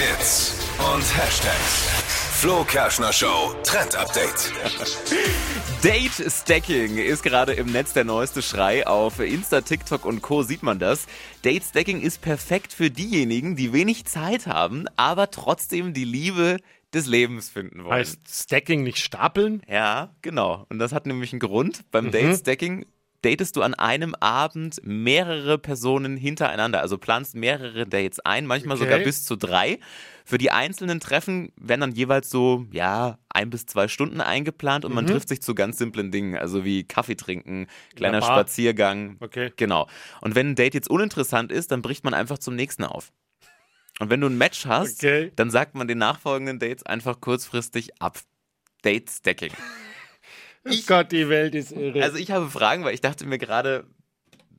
Hits und Hashtags. Flo Kerschner Show Trend Update. Date Stacking ist gerade im Netz der neueste Schrei. Auf Insta, TikTok und Co. sieht man das. Date Stacking ist perfekt für diejenigen, die wenig Zeit haben, aber trotzdem die Liebe des Lebens finden wollen. Heißt Stacking nicht stapeln? Ja, genau. Und das hat nämlich einen Grund. Beim Date Stacking datest du an einem Abend mehrere Personen hintereinander. Also planst mehrere Dates ein, manchmal Okay. sogar bis zu drei. Für die einzelnen Treffen werden dann jeweils so, ja, ein bis zwei Stunden eingeplant und man trifft sich zu ganz simplen Dingen, also wie Kaffee trinken, kleiner. Spaziergang. Okay. Genau. Und wenn ein Date jetzt uninteressant ist, dann bricht man einfach zum nächsten auf. Und wenn du ein Match hast, Okay. dann sagt man den nachfolgenden Dates einfach kurzfristig ab. Date Stacking. Oh Gott, die Welt ist irre. Also ich habe Fragen, weil ich dachte mir gerade,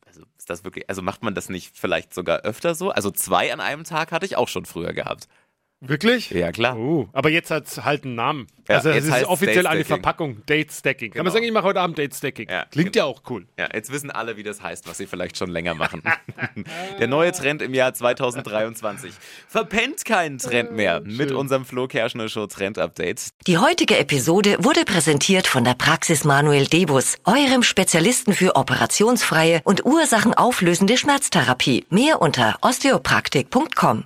also ist das wirklich, also macht man das nicht vielleicht sogar öfter so? Also zwei an einem Tag hatte ich auch schon früher gehabt. Wirklich? Ja, klar. Oh, aber jetzt hat es halt einen Namen. Ja, also es jetzt ist offiziell eine. Verpackung. Date Stacking. Kann man Genau. sagen, ich mache heute Abend Date Stacking. Ja, Klingt genau. ja auch cool. Ja, jetzt wissen alle, wie das heißt, was sie vielleicht schon länger machen. Der neue Trend im Jahr 2023. Verpennt keinen Trend mehr mit unserem Flo Kerschner Show Trend Update. Die heutige Episode wurde präsentiert von der Praxis Manuel Debus, eurem Spezialisten für operationsfreie und ursachenauflösende Schmerztherapie. Mehr unter osteopraktik.com.